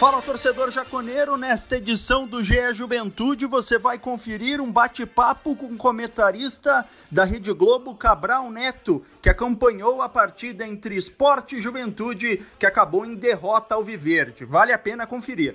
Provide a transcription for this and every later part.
Fala torcedor jaconeiro, nesta edição do GE Juventude você vai conferir um bate-papo com o comentarista da Rede Globo, Cabral Neto, que acompanhou a partida entre Esporte e Juventude, que acabou em derrota ao Viverde. Vale a pena conferir.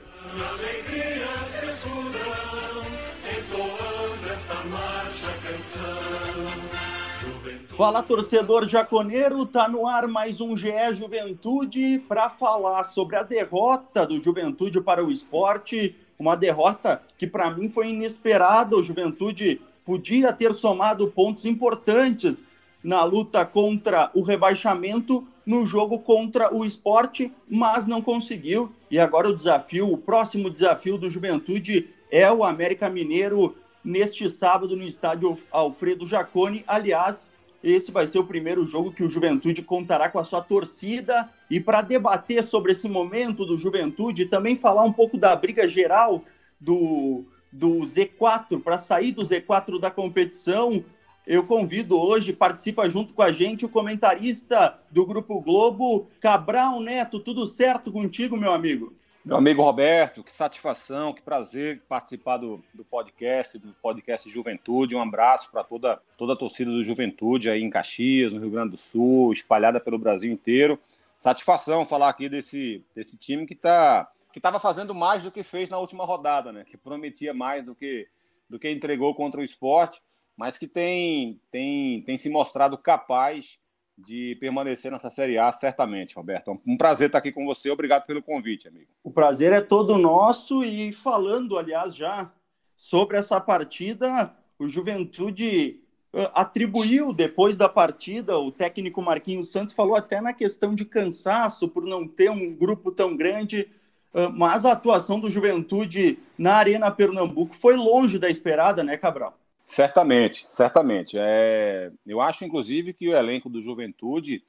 Fala torcedor jaconeiro, tá no ar mais um GE Juventude para falar sobre a derrota do Juventude para o esporte, uma derrota que para mim foi inesperada. O Juventude podia ter somado pontos importantes na luta contra o rebaixamento no jogo contra o esporte, mas não conseguiu. E agora o desafio, o próximo desafio do Juventude é o América Mineiro neste sábado no estádio Alfredo Jaconi. Aliás, esse vai ser o primeiro jogo que o Juventude contará com a sua torcida. E para debater sobre esse momento do Juventude também falar um pouco da briga geral do, do Z4, para sair do Z4 da competição, eu convido hoje, participa junto com a gente, o comentarista do Grupo Globo, Cabral Neto. Tudo certo contigo, meu amigo? Meu amigo Roberto, que satisfação, que prazer participar do, do podcast, do podcast Juventude. Um abraço para toda, toda a torcida do Juventude aí em Caxias, no Rio Grande do Sul, espalhada pelo Brasil inteiro. Satisfação falar aqui desse, desse time que está que estava fazendo mais do que fez na última rodada, né? Que prometia mais do que do que entregou contra o esporte, mas que tem tem, tem se mostrado capaz de permanecer nessa Série A, certamente, Roberto. Um prazer estar aqui com você. Obrigado pelo convite, amigo. O prazer é todo nosso. E falando, aliás, já sobre essa partida, o Juventude uh, atribuiu depois da partida, o técnico Marquinhos Santos falou até na questão de cansaço, por não ter um grupo tão grande. Uh, mas a atuação do Juventude na Arena Pernambuco foi longe da esperada, né, Cabral? Certamente, certamente. É, eu acho, inclusive, que o elenco do Juventude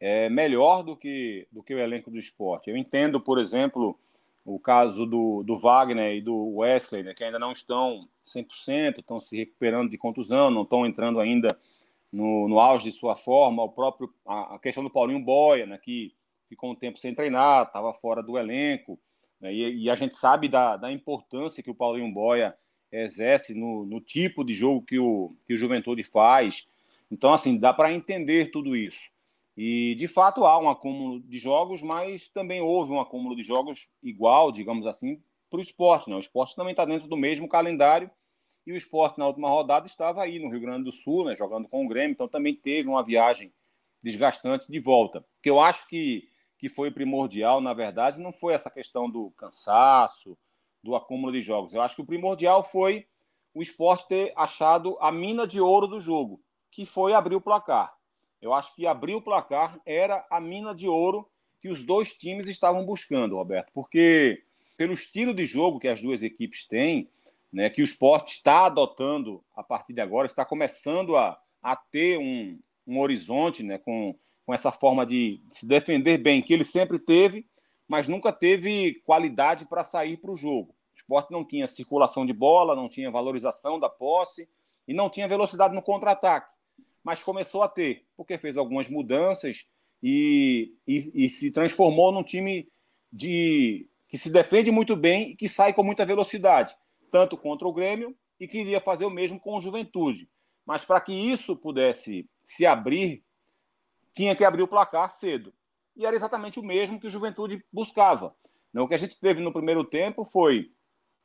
é melhor do que, do que o elenco do esporte. Eu entendo, por exemplo, o caso do, do Wagner e do Wesley, né, que ainda não estão 100%, estão se recuperando de contusão, não estão entrando ainda no, no auge de sua forma. O próprio, a, a questão do Paulinho Boia, né, que ficou um tempo sem treinar, estava fora do elenco. Né, e, e, a gente sabe da, da importância que o Paulinho Boia exerce no, no tipo de jogo que o, que o Juventude faz. Então, assim, dá para entender tudo isso. E, de fato, há um acúmulo de jogos, mas também houve um acúmulo de jogos igual, digamos assim, para o esporte. Né? O esporte também está dentro do mesmo calendário e o esporte, na última rodada, estava aí no Rio Grande do Sul, né, jogando com o Grêmio, então também teve uma viagem desgastante de volta. Que eu acho que, que foi primordial, na verdade, não foi essa questão do cansaço, do acúmulo de jogos. Eu acho que o primordial foi o esporte ter achado a mina de ouro do jogo, que foi abrir o placar. Eu acho que abrir o placar era a mina de ouro que os dois times estavam buscando, Roberto, porque pelo estilo de jogo que as duas equipes têm, né, que o esporte está adotando a partir de agora, está começando a, a ter um, um horizonte né, com, com essa forma de se defender bem, que ele sempre teve, mas nunca teve qualidade para sair para o jogo. O esporte não tinha circulação de bola, não tinha valorização da posse e não tinha velocidade no contra-ataque. Mas começou a ter, porque fez algumas mudanças e, e, e, se transformou num time de que se defende muito bem e que sai com muita velocidade, tanto contra o Grêmio e queria fazer o mesmo com o Juventude. Mas para que isso pudesse se abrir, tinha que abrir o placar cedo e era exatamente o mesmo que o Juventude buscava. O que a gente teve no primeiro tempo foi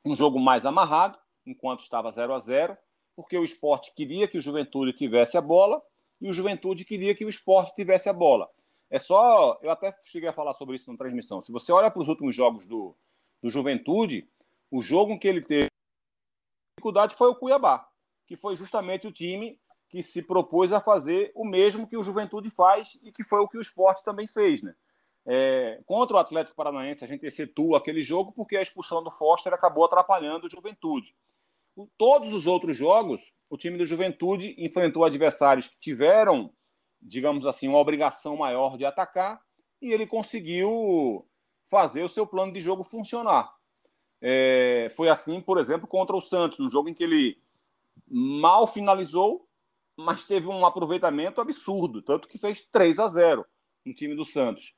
um jogo mais amarrado, enquanto estava 0 a 0 porque o esporte queria que o Juventude tivesse a bola e o Juventude queria que o esporte tivesse a bola. É só. Eu até cheguei a falar sobre isso na transmissão. Se você olha para os últimos jogos do, do Juventude, o jogo que ele teve dificuldade foi o Cuiabá, que foi justamente o time que se propôs a fazer o mesmo que o Juventude faz e que foi o que o esporte também fez, né? É, contra o Atlético Paranaense, a gente excetua aquele jogo porque a expulsão do Foster acabou atrapalhando o Juventude. Todos os outros jogos, o time do Juventude enfrentou adversários que tiveram, digamos assim, uma obrigação maior de atacar e ele conseguiu fazer o seu plano de jogo funcionar. É, foi assim, por exemplo, contra o Santos, no jogo em que ele mal finalizou, mas teve um aproveitamento absurdo, tanto que fez 3 a 0 no time do Santos,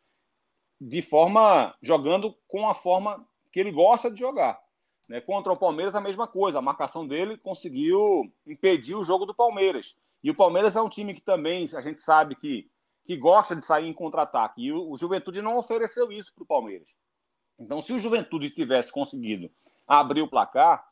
de forma jogando com a forma que ele gosta de jogar. Né? Contra o Palmeiras, a mesma coisa. A marcação dele conseguiu impedir o jogo do Palmeiras. E o Palmeiras é um time que também, a gente sabe que, que gosta de sair em contra-ataque. E o, o Juventude não ofereceu isso para o Palmeiras. Então, se o Juventude tivesse conseguido abrir o placar,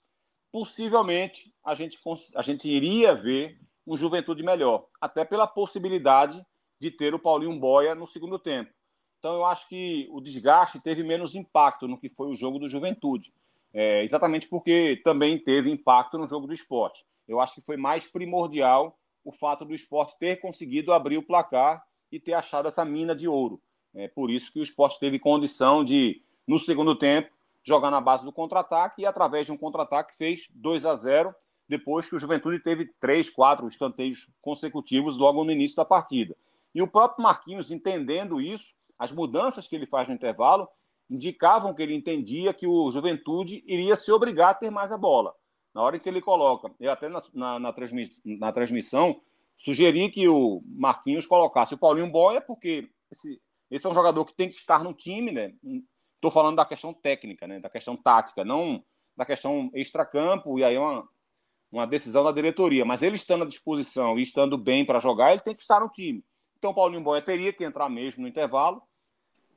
possivelmente a gente, a gente iria ver um Juventude melhor. Até pela possibilidade de ter o Paulinho Boia no segundo tempo. Então, eu acho que o desgaste teve menos impacto no que foi o jogo do Juventude. É, exatamente porque também teve impacto no jogo do esporte. Eu acho que foi mais primordial o fato do esporte ter conseguido abrir o placar e ter achado essa mina de ouro. É por isso que o esporte teve condição de, no segundo tempo, jogar na base do contra-ataque e, através de um contra-ataque, fez 2 a 0 depois que o Juventude teve três, quatro escanteios consecutivos logo no início da partida. E o próprio Marquinhos, entendendo isso, as mudanças que ele faz no intervalo, indicavam que ele entendia que o Juventude iria se obrigar a ter mais a bola. Na hora que ele coloca, eu até na, na, na, transmiss, na transmissão sugeri que o Marquinhos colocasse o Paulinho Boia, porque esse, esse é um jogador que tem que estar no time, né? Estou falando da questão técnica, né? da questão tática, não da questão extracampo, e aí é uma, uma decisão da diretoria. Mas ele estando à disposição e estando bem para jogar, ele tem que estar no time. Então Paulinho Boia teria que entrar mesmo no intervalo.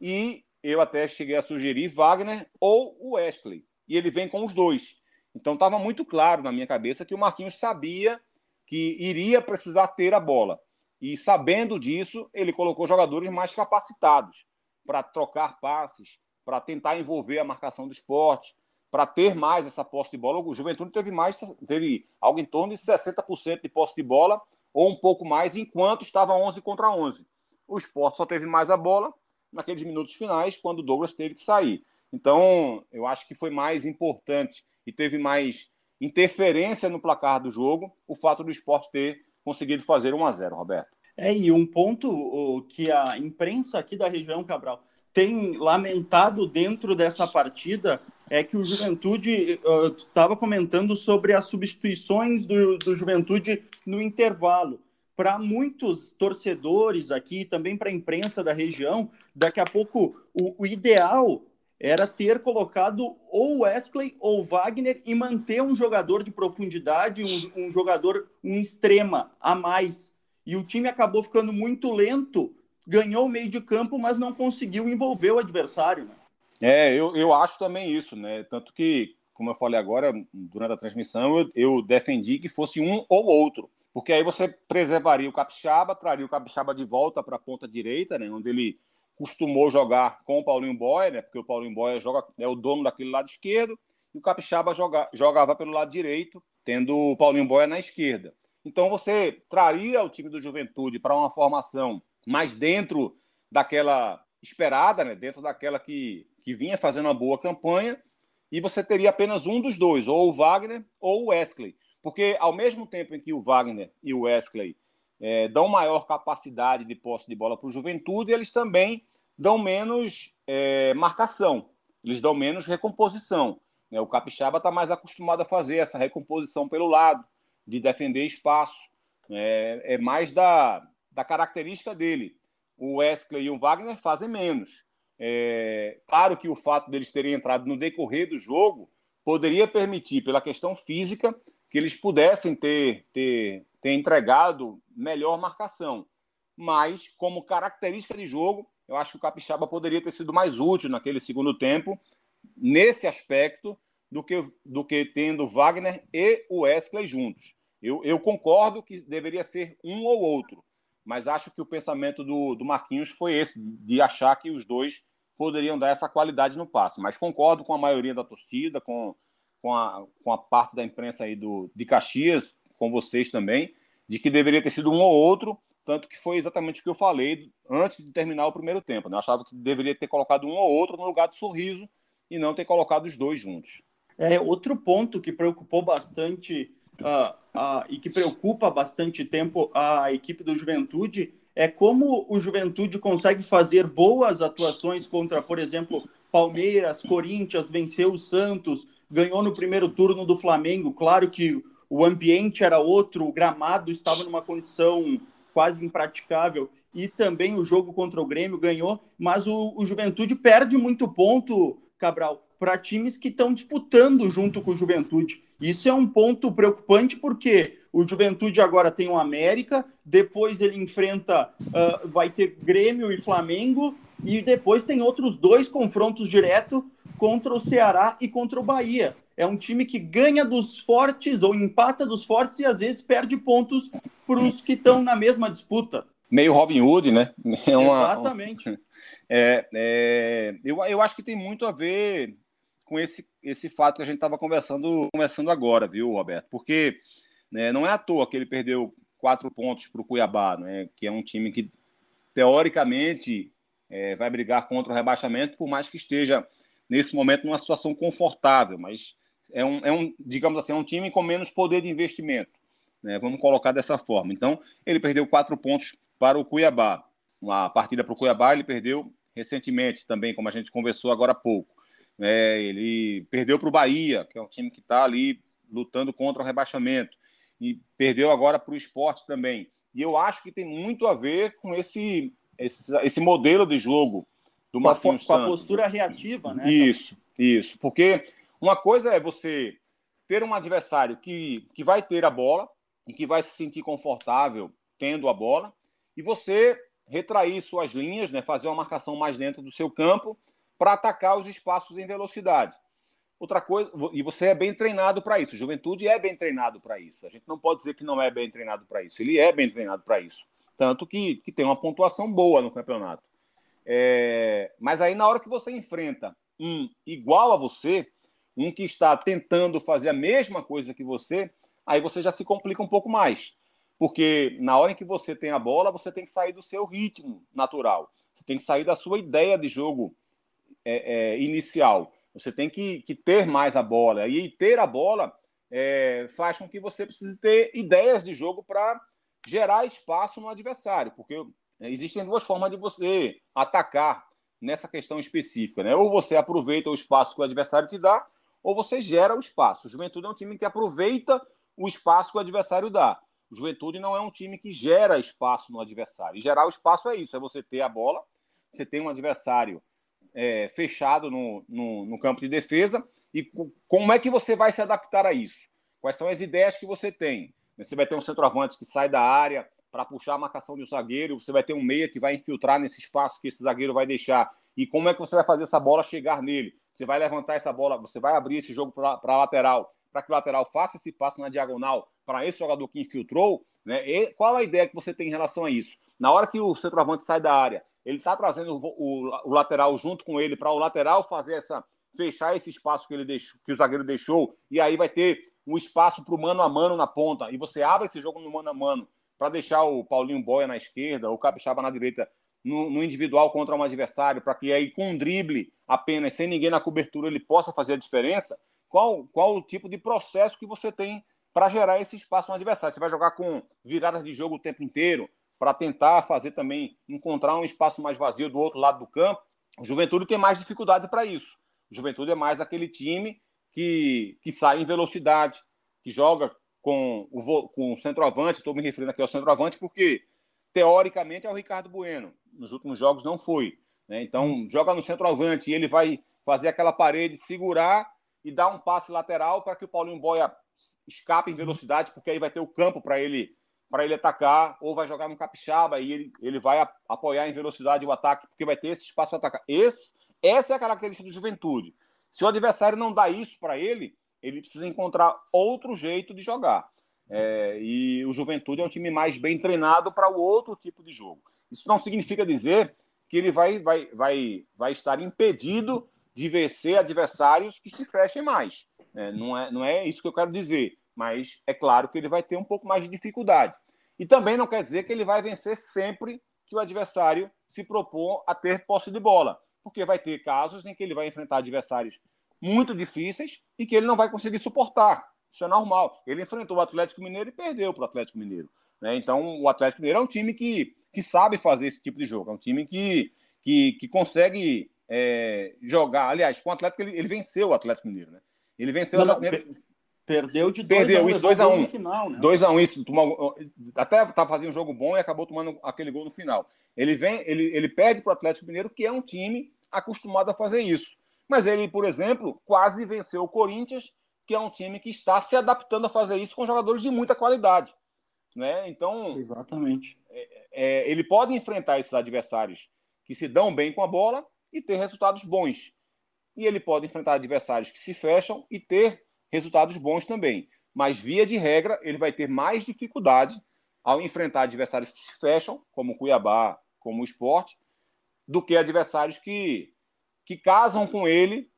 E eu até cheguei a sugerir Wagner ou o Wesley. E ele vem com os dois. Então estava muito claro na minha cabeça que o Marquinhos sabia que iria precisar ter a bola. E sabendo disso, ele colocou jogadores mais capacitados para trocar passes, para tentar envolver a marcação do esporte, para ter mais essa posse de bola. O Juventude teve mais, teve algo em torno de 60% de posse de bola, ou um pouco mais, enquanto estava 11 contra 11. O esporte só teve mais a bola naqueles minutos finais, quando o Douglas teve que sair. Então, eu acho que foi mais importante e teve mais interferência no placar do jogo o fato do esporte ter conseguido fazer 1 a 0 Roberto. É, e um ponto que a imprensa aqui da região, Cabral, tem lamentado dentro dessa partida é que o Juventude estava comentando sobre as substituições do, do Juventude no intervalo para muitos torcedores aqui, também para a imprensa da região, daqui a pouco o, o, ideal era ter colocado ou Wesley ou Wagner e manter um jogador de profundidade, um, um jogador, um extrema a mais. E o time acabou ficando muito lento, ganhou o meio de campo, mas não conseguiu envolver o adversário. Né? É, eu, eu acho também isso, né? Tanto que, como eu falei agora, durante a transmissão, eu, eu defendi que fosse um ou outro porque aí você preservaria o Capixaba, traria o Capixaba de volta para a ponta direita, né, onde ele costumou jogar com o Paulinho Boia, né, porque o Paulinho Boia joga, é o dono daquele lado esquerdo, e o Capixaba joga, jogava pelo lado direito, tendo o Paulinho Boia na esquerda. Então você traria o time do Juventude para uma formação mais dentro daquela esperada, né, dentro daquela que, que vinha fazendo uma boa campanha, e você teria apenas um dos dois, ou o Wagner ou o Wesley. Porque, ao mesmo tempo em que o Wagner e o Wesley é, dão maior capacidade de posse de bola para o Juventude, eles também dão menos é, marcação, eles dão menos recomposição. Né? O Capixaba está mais acostumado a fazer essa recomposição pelo lado, de defender espaço. É, é mais da, da característica dele. O Wesley e o Wagner fazem menos. É, claro que o fato deles terem entrado no decorrer do jogo poderia permitir, pela questão física, que eles pudessem ter, ter, ter entregado melhor marcação. Mas, como característica de jogo, eu acho que o Capixaba poderia ter sido mais útil naquele segundo tempo, nesse aspecto, do que, do que tendo Wagner e o Wesley juntos. Eu, eu concordo que deveria ser um ou outro, mas acho que o pensamento do, do Marquinhos foi esse, de achar que os dois poderiam dar essa qualidade no passe. Mas concordo com a maioria da torcida, com, com a, com a parte da imprensa aí do, de Caxias, com vocês também, de que deveria ter sido um ou outro, tanto que foi exatamente o que eu falei antes de terminar o primeiro tempo. Né? Eu achava que deveria ter colocado um ou outro no lugar de sorriso e não ter colocado os dois juntos. É, outro ponto que preocupou bastante uh, uh, e que preocupa bastante tempo a equipe do Juventude é como o Juventude consegue fazer boas atuações contra, por exemplo, Palmeiras, Corinthians, venceu o Santos, ganhou no primeiro turno do Flamengo. Claro que o ambiente era outro, o gramado estava numa condição quase impraticável e também o jogo contra o Grêmio ganhou, mas o, o Juventude perde muito ponto, Cabral, para times que estão disputando junto com o Juventude. Isso é um ponto preocupante porque o Juventude agora tem o América, depois ele enfrenta, uh, vai ter Grêmio e Flamengo, e depois tem outros dois confrontos direto contra o Ceará e contra o Bahia. É um time que ganha dos fortes ou empata dos fortes e às vezes perde pontos para os que estão na mesma disputa. Meio Robin Hood, né? É uma, Exatamente. É, é, eu, eu acho que tem muito a ver com esse, esse fato que a gente estava conversando, conversando agora, viu, Roberto? Porque né, não é à toa que ele perdeu quatro pontos para o Cuiabá, né, que é um time que, teoricamente, é, vai brigar contra o rebaixamento, por mais que esteja, nesse momento, numa situação confortável, mas é um, é um digamos assim, é um time com menos poder de investimento. Né, vamos colocar dessa forma. Então, ele perdeu quatro pontos para o Cuiabá. Uma partida para o Cuiabá, ele perdeu recentemente também, como a gente conversou agora há pouco. É, ele perdeu para o Bahia, que é um time que está ali lutando contra o rebaixamento, e perdeu agora para o esporte também. E eu acho que tem muito a ver com esse, esse, esse modelo de jogo do Marquinhos Com a postura reativa, né? Isso, isso. Porque uma coisa é você ter um adversário que, que vai ter a bola e que vai se sentir confortável tendo a bola, e você retrair suas linhas, né, fazer uma marcação mais dentro do seu campo para atacar os espaços em velocidade. Outra coisa, e você é bem treinado para isso. Juventude é bem treinado para isso. A gente não pode dizer que não é bem treinado para isso. Ele é bem treinado para isso. Tanto que, que tem uma pontuação boa no campeonato. É, mas aí, na hora que você enfrenta um igual a você, um que está tentando fazer a mesma coisa que você, aí você já se complica um pouco mais. Porque na hora em que você tem a bola, você tem que sair do seu ritmo natural. Você tem que sair da sua ideia de jogo é, é, inicial. Você tem que, que, ter mais a bola. E ter a bola é, faz com que você precise ter ideias de jogo para gerar espaço no adversário. Porque existem duas formas de você atacar nessa questão específica. Né? Ou você aproveita o espaço que o adversário te dá, ou você gera o espaço. O Juventude é um time que aproveita o espaço que o adversário dá. O Juventude não é um time que gera espaço no adversário. E gerar o espaço é isso: é você ter a bola, você tem um adversário é, fechado no, no, no, campo de defesa. E como é que você vai se adaptar a isso? Quais são as ideias que você tem? Você vai ter um centroavante que sai da área para puxar a marcação de um zagueiro, você vai ter um meia que vai infiltrar nesse espaço que esse zagueiro vai deixar. E como é que você vai fazer essa bola chegar nele? Você vai levantar essa bola, você vai abrir esse jogo para a lateral, para que o lateral faça esse passo na diagonal para esse jogador que infiltrou. Né? E qual a ideia que você tem em relação a isso? Na hora que o centroavante sai da área, ele está trazendo o, o, o, lateral junto com ele para o lateral fazer essa fechar esse espaço que ele deixou, que o zagueiro deixou, e aí vai ter um espaço para o mano a mano na ponta, e você abre esse jogo no mano a mano para deixar o Paulinho Boia na esquerda, o Capixaba na direita, no, no individual contra um adversário, para que aí com um drible apenas, sem ninguém na cobertura, ele possa fazer a diferença. Qual, qual o tipo de processo que você tem para gerar esse espaço no adversário? Você vai jogar com viradas de jogo o tempo inteiro, para tentar fazer também, encontrar um espaço mais vazio do outro lado do campo. O Juventude tem mais dificuldade para isso. O Juventude é mais aquele time que, que sai em velocidade, que joga com o, com o centroavante, estou me referindo aqui ao centroavante, porque teoricamente é o Ricardo Bueno. Nos últimos jogos não foi. Né? Então, hum. joga no centroavante e ele vai fazer aquela parede, segurar e dar um passe lateral para que o Paulinho Boia escape em velocidade, porque aí vai ter o campo para ele para ele atacar, ou vai jogar no capixaba e ele, ele vai apoiar em velocidade o ataque, porque vai ter esse espaço para atacar. Esse, essa é a característica do juventude. Se o adversário não dá isso para ele, ele precisa encontrar outro jeito de jogar. É, e o Juventude é um time mais bem treinado para o outro tipo de jogo. Isso não significa dizer que ele vai, vai, vai, vai estar impedido de vencer adversários que se fechem mais. É, não, é, não é isso que eu quero dizer, mas é claro que ele vai ter um pouco mais de dificuldade. E também não quer dizer que ele vai vencer sempre que o adversário se propor a ter posse de bola, porque vai ter casos em que ele vai enfrentar adversários muito difíceis e que ele não vai conseguir suportar. Isso é normal. Ele enfrentou o Atlético Mineiro e perdeu para o Atlético Mineiro. Né? Então, o Atlético Mineiro é um time que que sabe fazer esse tipo de jogo. É um time que, que, que consegue é, jogar. Aliás, com o Atlético, ele, ele venceu o Atlético Mineiro, né? Ele venceu não, o Atlético Mineiro. Perdeu de 2 Perdeu, a 1 um, 2 a 1 um. final, né? 2 a 1 um, isso. Tomou, até tá fazendo um jogo bom e acabou tomando aquele gol no final. Ele vem, ele, ele perde para o Atlético Mineiro, que é um time acostumado a fazer isso. Mas ele, por exemplo, quase venceu o Corinthians, que é um time que está se adaptando a fazer isso com jogadores de muita qualidade. Né? Então, exatamente. É, é, ele pode enfrentar esses adversários que se dão bem com a bola e ter resultados bons. E ele pode enfrentar adversários que se fecham e ter resultados bons também. Mas, via de regra, ele vai ter mais dificuldade ao enfrentar adversários que se fecham, como o Cuiabá, como o esporte, do que adversários que, que casam com ele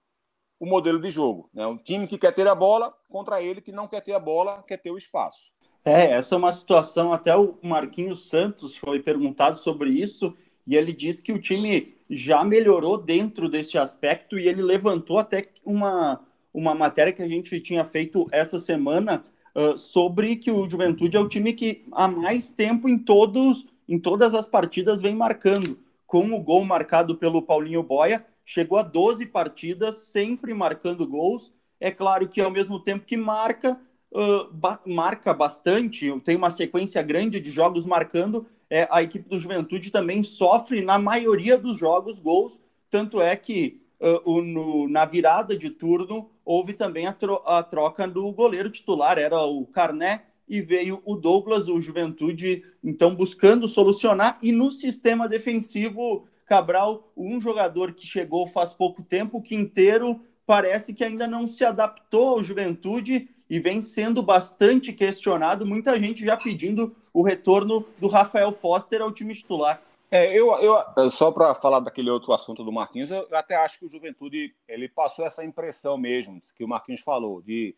o modelo de jogo. Né? Um time que quer ter a bola contra ele que não quer ter a bola, quer ter o espaço. É, essa é uma situação, até o Marquinhos Santos foi perguntado sobre isso, e ele disse que o time já melhorou dentro desse aspecto, e ele levantou até uma, uma matéria que a gente tinha feito essa semana uh, sobre que o Juventude é o time que há mais tempo em todos em todas as partidas vem marcando. Com o gol marcado pelo Paulinho Boia, chegou a 12 partidas, sempre marcando gols. É claro que ao mesmo tempo que marca, uh, ba marca bastante, tem uma sequência grande de jogos marcando, é, a equipe do Juventude também sofre na maioria dos jogos gols, tanto é que uh, o, no, na virada de turno, houve também a, tro a, troca do goleiro titular, era o Carné, e veio o Douglas, o Juventude, então buscando solucionar. E no sistema defensivo, Cabral, um jogador que chegou faz pouco tempo, o Quinteiro, parece que ainda não se adaptou ao Juventude e vem sendo bastante questionado. Muita gente já pedindo o retorno do Rafael Foster ao time titular. É, eu, eu só para falar daquele outro assunto do Marquinhos, eu até acho que o Juventude ele passou essa impressão mesmo que o Marquinhos falou de,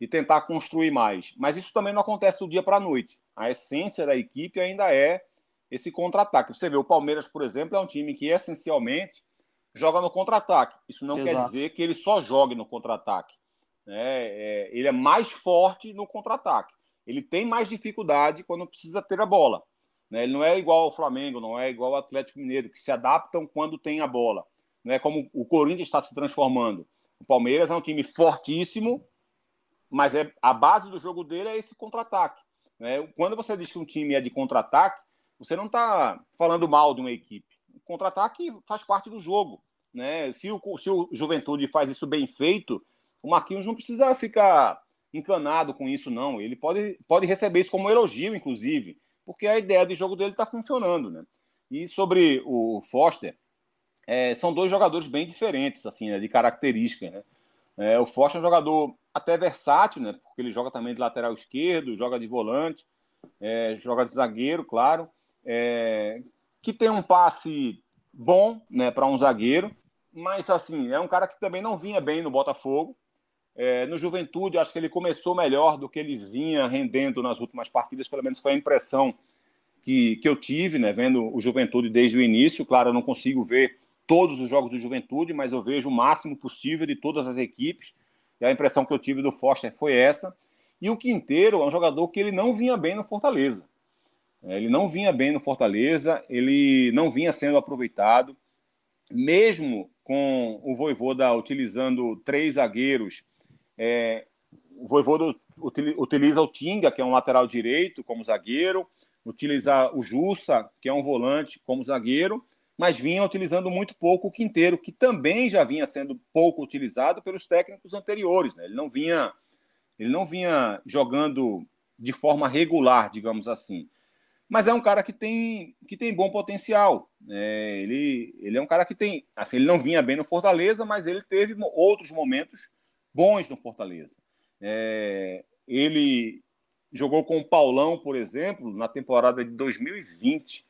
de tentar construir mais. Mas isso também não acontece do dia para a noite. A essência da equipe ainda é esse contra-ataque. Você vê o Palmeiras, por exemplo, é um time que essencialmente joga no contra-ataque. Isso não Exato. quer dizer que ele só jogue no contra-ataque. Né? É, ele é mais forte no contra-ataque. Ele tem mais dificuldade quando precisa ter a bola. Né? Ele não é igual ao Flamengo, não é igual ao Atlético Mineiro, que se adaptam quando tem a bola. Não é como o Corinthians está se transformando. O Palmeiras é um time fortíssimo, mas é, a base do jogo dele é esse contra-ataque. Né? Quando você diz que um time é de contra-ataque, você não está falando mal de uma equipe. O contra-ataque faz parte do jogo. Né? Se, o, se o Juventude faz isso bem feito, o Marquinhos não precisa ficar encanado com isso, não. Ele pode, pode receber isso como um elogio, inclusive porque a ideia de jogo dele está funcionando, né? E sobre o Foster, é, são dois jogadores bem diferentes, assim, né, de características, né? É, o Foster é um jogador até versátil, né? Porque ele joga também de lateral esquerdo, joga de volante, é, joga de zagueiro, claro, é, que tem um passe bom, né, para um zagueiro, mas assim é um cara que também não vinha bem no Botafogo, é, no Juventude, acho que ele começou melhor do que ele vinha rendendo nas últimas partidas, pelo menos foi a impressão que, que eu tive, né, vendo o Juventude desde o início. Claro, eu não consigo ver todos os jogos do Juventude, mas eu vejo o máximo possível de todas as equipes. E a impressão que eu tive do Foster foi essa. E o Quinteiro é um jogador que ele não vinha bem no Fortaleza. É, ele não vinha bem no Fortaleza, ele não vinha sendo aproveitado, mesmo com o Voivoda utilizando três zagueiros é, o Voivoda utiliza o Tinga, que é um lateral direito, como zagueiro, utiliza o Jussa, que é um volante, como zagueiro, mas vinha utilizando muito pouco o Quinteiro, que também já vinha sendo pouco utilizado pelos técnicos anteriores. Né? Ele não vinha, ele não vinha jogando de forma regular, digamos assim. Mas é um cara que tem, que tem bom potencial. É, ele, ele é um cara que tem. Assim, ele não vinha bem no Fortaleza, mas ele teve outros momentos bons no Fortaleza. É, ele jogou com o Paulão, por exemplo, na temporada de 2020,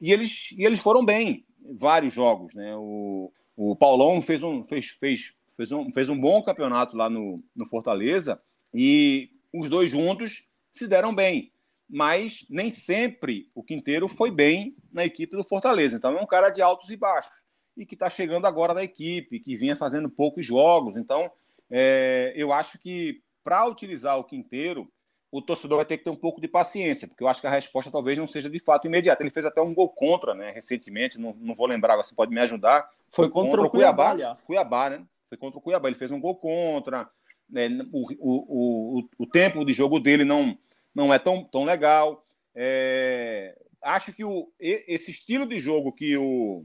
e eles, e eles foram bem, vários jogos. Né? O, o Paulão fez um, fez, fez, fez, um, fez um bom campeonato lá no, no Fortaleza, e os dois juntos se deram bem. Mas nem sempre o Quinteiro foi bem na equipe do Fortaleza. Então é um cara de altos e baixos. E que está chegando agora na equipe, que vinha fazendo poucos jogos. Então é, eu acho que para utilizar o Quinteiro, o torcedor vai ter que ter um pouco de paciência, porque eu acho que a resposta talvez não seja de fato imediata. Ele fez até um gol contra, né, recentemente, não, não vou lembrar, você pode me ajudar. Foi, Foi contra, contra, o Cuiabá. Cuiabá, Cuiabá, né? Foi contra o Cuiabá. Ele fez um gol contra. Né, o, o, o, o tempo de jogo dele não, não é tão, tão legal. É, acho que o, esse estilo de jogo que o,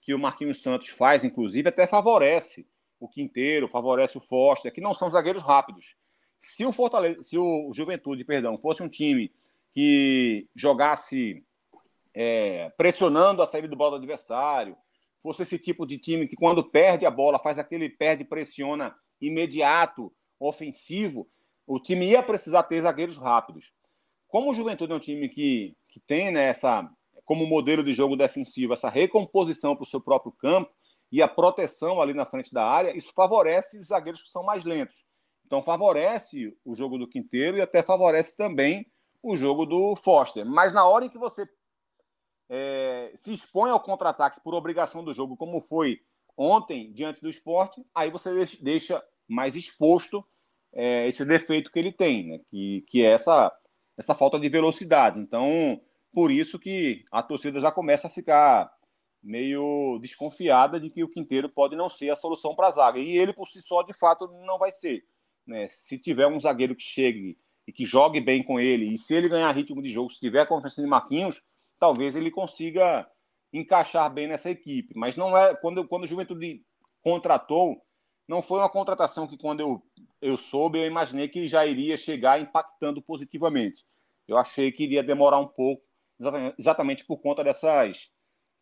que o Marquinhos Santos faz, inclusive, até favorece o Quinteiro, favorece o Foster, que não são zagueiros rápidos. Se o Fortaleza, se o Juventude, perdão, fosse um time que jogasse é, pressionando a saída do bola do adversário, fosse esse tipo de time que quando perde a bola faz aquele perde pressiona imediato, ofensivo, o time ia precisar ter zagueiros rápidos. Como o Juventude é um time que, que tem né, essa, como modelo de jogo defensivo essa recomposição para o seu próprio campo e a proteção ali na frente da área, isso favorece os zagueiros que são mais lentos. Então favorece o jogo do Quinteiro e até favorece também o jogo do Foster. Mas na hora em que você é, se expõe ao contra-ataque por obrigação do jogo, como foi ontem diante do esporte, aí você deixa mais exposto é, esse defeito que ele tem, né? que, que é essa, essa falta de velocidade. Então, por isso que a torcida já começa a ficar meio desconfiada de que o Quinteiro pode não ser a solução para a zaga. E ele, por si só, de fato, não vai ser. Né? Se tiver um zagueiro que chegue e que jogue bem com ele, e se ele ganhar ritmo de jogo, se tiver a confiança de Marquinhos, talvez ele consiga encaixar bem nessa equipe. Mas não é quando, quando o Juventude contratou, não foi uma contratação que quando eu, eu soube, eu imaginei que já iria chegar impactando positivamente. Eu achei que iria demorar um pouco, exatamente, por conta dessas,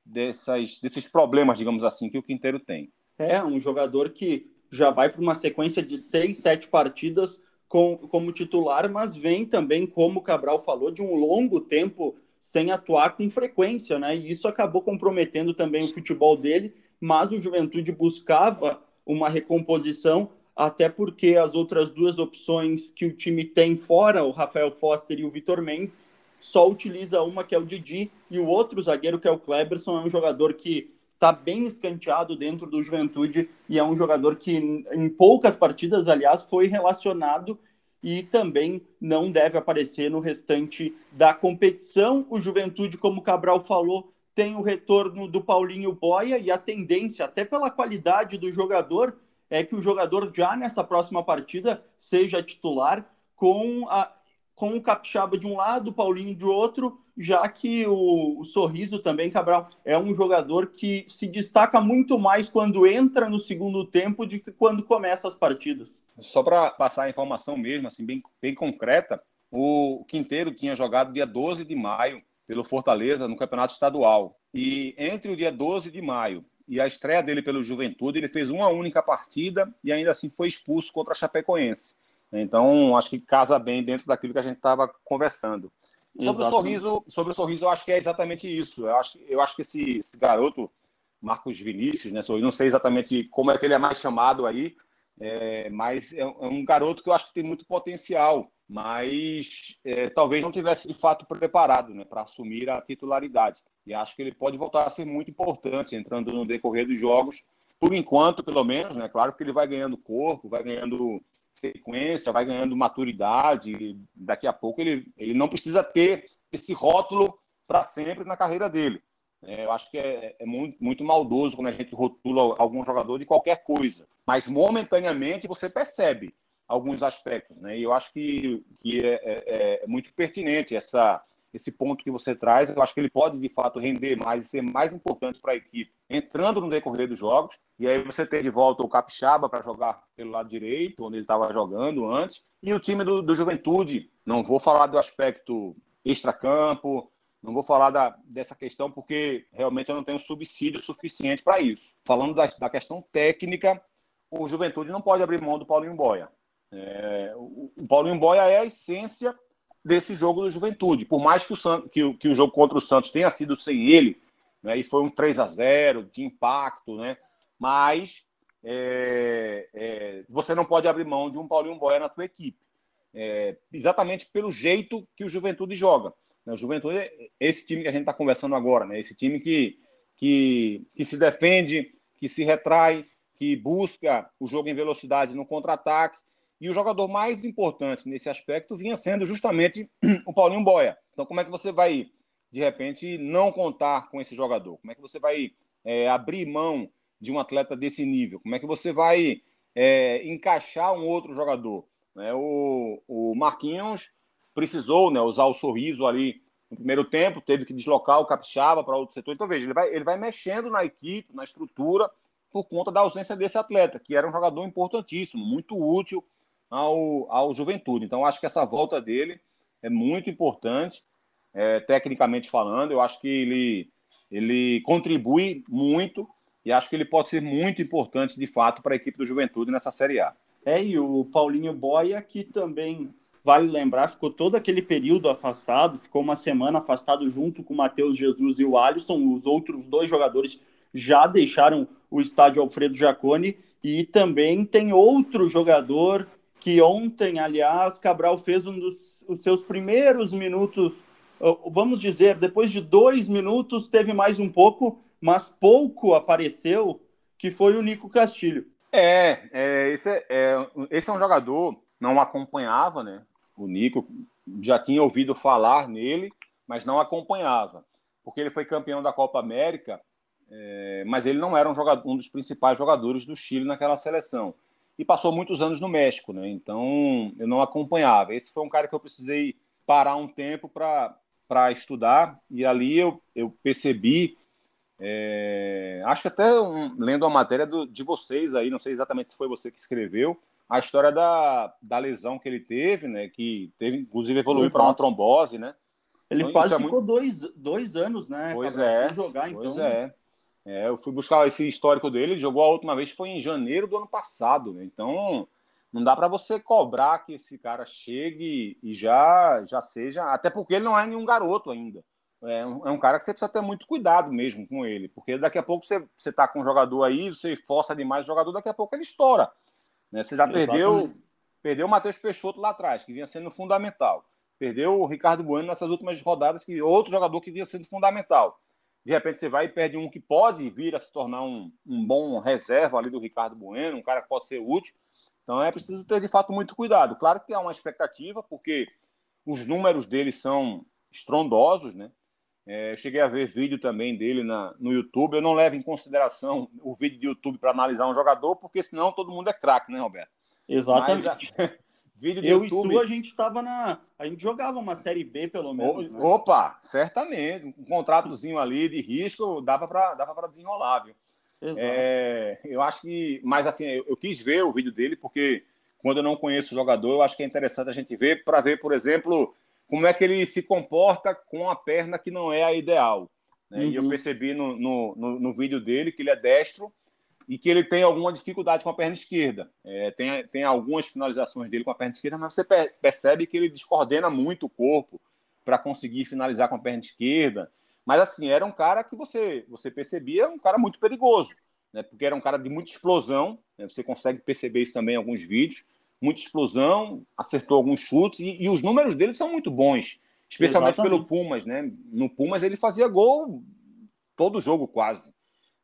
dessas, desses problemas, digamos assim, que o Quinteiro tem. É, um jogador que já vai para uma sequência de seis, sete partidas com, como titular, mas vem também, como o Cabral falou, de um longo tempo sem atuar com frequência, né? E isso acabou comprometendo também o futebol dele, mas o Juventude buscava uma recomposição, até porque as outras duas opções que o time tem fora, o Rafael Foster e o Vitor Mendes, só utiliza uma que é o Didi, e o outro zagueiro, que é o Kleberson, é um jogador que está bem escanteado dentro do Juventude e é um jogador que em poucas partidas, aliás, foi relacionado e também não deve aparecer no restante da competição. O Juventude, como o Cabral falou, tem o retorno do Paulinho Boia e a tendência, até pela qualidade do jogador, é que o jogador já nessa próxima partida seja titular com a com o Capixaba de um lado, o Paulinho de outro, já que o, o, Sorriso também, Cabral, é um jogador que se destaca muito mais quando entra no segundo tempo do que quando começa as partidas. Só para passar a informação mesmo, assim, bem, bem concreta, o Quinteiro tinha jogado dia 12 de maio pelo Fortaleza no Campeonato Estadual. E entre o dia 12 de maio e a estreia dele pelo Juventude, ele fez uma única partida e ainda assim foi expulso contra a Chapecoense. Então, acho que casa bem dentro daquilo que a gente estava conversando. Sobre o sorriso, sobre o sorriso, eu acho que é exatamente isso. Eu acho, eu acho que esse, esse garoto, Marcos Vinícius, né? Não sei exatamente como é que ele é mais chamado aí, é, mas é, é, um garoto que eu acho que tem muito potencial, mas é, talvez não tivesse de fato preparado né, para assumir a titularidade. E acho que ele pode voltar a ser muito importante entrando no decorrer dos jogos, por enquanto, pelo menos, né? Claro que ele vai ganhando corpo, vai ganhando sequência, vai ganhando maturidade. Daqui a pouco ele, ele não precisa ter esse rótulo para sempre na carreira dele. É, eu acho que é, é, muito, muito maldoso quando a gente rotula algum jogador de qualquer coisa. Mas momentaneamente você percebe alguns aspectos. Né? E eu acho que, que é, é, é muito pertinente essa, esse ponto que você traz. Eu acho que ele pode, de fato, render mais e ser mais importante para a equipe entrando no decorrer dos jogos. E aí você tem de volta o Capixaba para jogar pelo lado direito, onde ele estava jogando antes. E o time do, do Juventude, não vou falar do aspecto extracampo, não vou falar da, dessa questão porque realmente eu não tenho subsídio suficiente para isso. Falando da, da, questão técnica, o Juventude não pode abrir mão do Paulinho Boia. É, o, o Paulinho Boia é a essência desse jogo do Juventude. Por mais que o, Santos, que, que o jogo contra o Santos tenha sido sem ele, né, e foi um 3 a 0 de impacto, né, mas é, é, você não pode abrir mão de um Paulinho Boia na tua equipe. É, exatamente pelo jeito que o Juventude joga. Né, o Juventude é esse time que a gente está conversando agora, né, esse time que, que, que se defende, que se retrai, que busca o jogo em velocidade no contra-ataque E o jogador mais importante nesse aspecto vinha sendo justamente o Paulinho Boia. Então, como é que você vai, de repente, não contar com esse jogador? Como é que você vai é, abrir mão de um atleta desse nível? Como é que você vai é, encaixar um outro jogador? Né? O, o Marquinhos precisou né, usar o sorriso ali no primeiro tempo, teve que deslocar o Capixaba para outro setor. Então, veja, ele vai, ele vai mexendo na equipe, na estrutura, por conta da ausência desse atleta, que era um jogador importantíssimo, muito útil ao, ao Juventude. Então, acho que essa volta dele é muito importante, é, tecnicamente falando. Eu acho que ele, ele contribui muito e acho que ele pode ser muito importante, de fato, para a equipe do Juventude nessa Série A. É, e o Paulinho Boia, que também, vale lembrar, ficou todo aquele período afastado, ficou uma semana afastado junto com o Matheus Jesus e o Alisson, os outros dois jogadores já deixaram o estádio Alfredo Jaconi, e também tem outro jogador que ontem, aliás, Cabral fez um dos os seus primeiros minutos, vamos dizer, depois de dois minutos, teve mais um pouco, mas pouco apareceu, que foi o Nico Castilho. É, é, esse, é, é, esse é um jogador, não acompanhava, né? O Nico já tinha ouvido falar nele, mas não acompanhava, porque ele foi campeão da Copa América, é, mas ele não era um, jogador, um dos principais jogadores do Chile naquela seleção. E passou muitos anos no México, né? Então eu não acompanhava. Esse foi um cara que eu precisei parar um tempo para estudar, e ali eu, eu percebi é, acho que até um, lendo a matéria do, de vocês aí, não sei exatamente se foi você que escreveu, a história da, da lesão que ele teve, né? Que teve, inclusive, evoluiu para uma trombose, né? Ele então, quase é ficou muito... dois, dois anos, né? Pois é. Jogar, pois então... é. É. Eu fui buscar esse histórico dele, ele jogou a última vez foi em janeiro do ano passado, né? Então não dá para você cobrar que esse cara chegue e já já seja, até porque ele não é nenhum garoto ainda é um, é um, cara que você precisa ter muito cuidado mesmo com ele, porque daqui a pouco você, você tá com um jogador aí, você força demais o jogador, daqui a pouco ele estoura. Né? Você já Exatamente. perdeu perdeu o Matheus Peixoto lá atrás, que vinha sendo fundamental. Perdeu o Ricardo Bueno nessas últimas rodadas, que outro jogador que vinha sendo fundamental. De repente você vai e perde um que pode vir a se tornar um, um bom reserva ali do Ricardo Bueno, um cara que pode ser útil. Então é preciso ter de fato muito cuidado. Claro que há uma expectativa, porque os números dele são estrondosos, né? É, eu cheguei a ver vídeo também dele na, no YouTube. Eu não levo em consideração o vídeo de YouTube para analisar um jogador, porque senão todo mundo é craque, né, Roberto? Exatamente. Mas, vídeo de eu YouTube... e tu, a gente estava na. A gente jogava uma série B, pelo menos. Né? Opa, certamente. Um contratozinho ali de risco dava para dava desenrolar, viu? É, eu acho que. Mas assim, eu, eu quis ver o vídeo dele, porque quando eu não conheço o jogador, eu acho que é interessante a gente ver para ver, por exemplo como é que ele se comporta com a perna que não é a ideal. Né? Uhum. E eu uhum. percebi no, no, no, no, vídeo dele que ele é destro e que ele tem alguma dificuldade com a perna esquerda. É, tem, tem algumas finalizações dele com a perna esquerda, mas você percebe que ele descoordena muito o corpo para conseguir finalizar com a perna esquerda. Mas assim, era um cara que você, você percebia um cara muito perigoso, né? porque era um cara de muita explosão, né? você consegue perceber isso também em alguns vídeos muita explosão, acertou alguns chutes e, e os números dele são muito bons, especialmente Exatamente. pelo Pumas, né? No Pumas ele fazia gol todo jogo quase.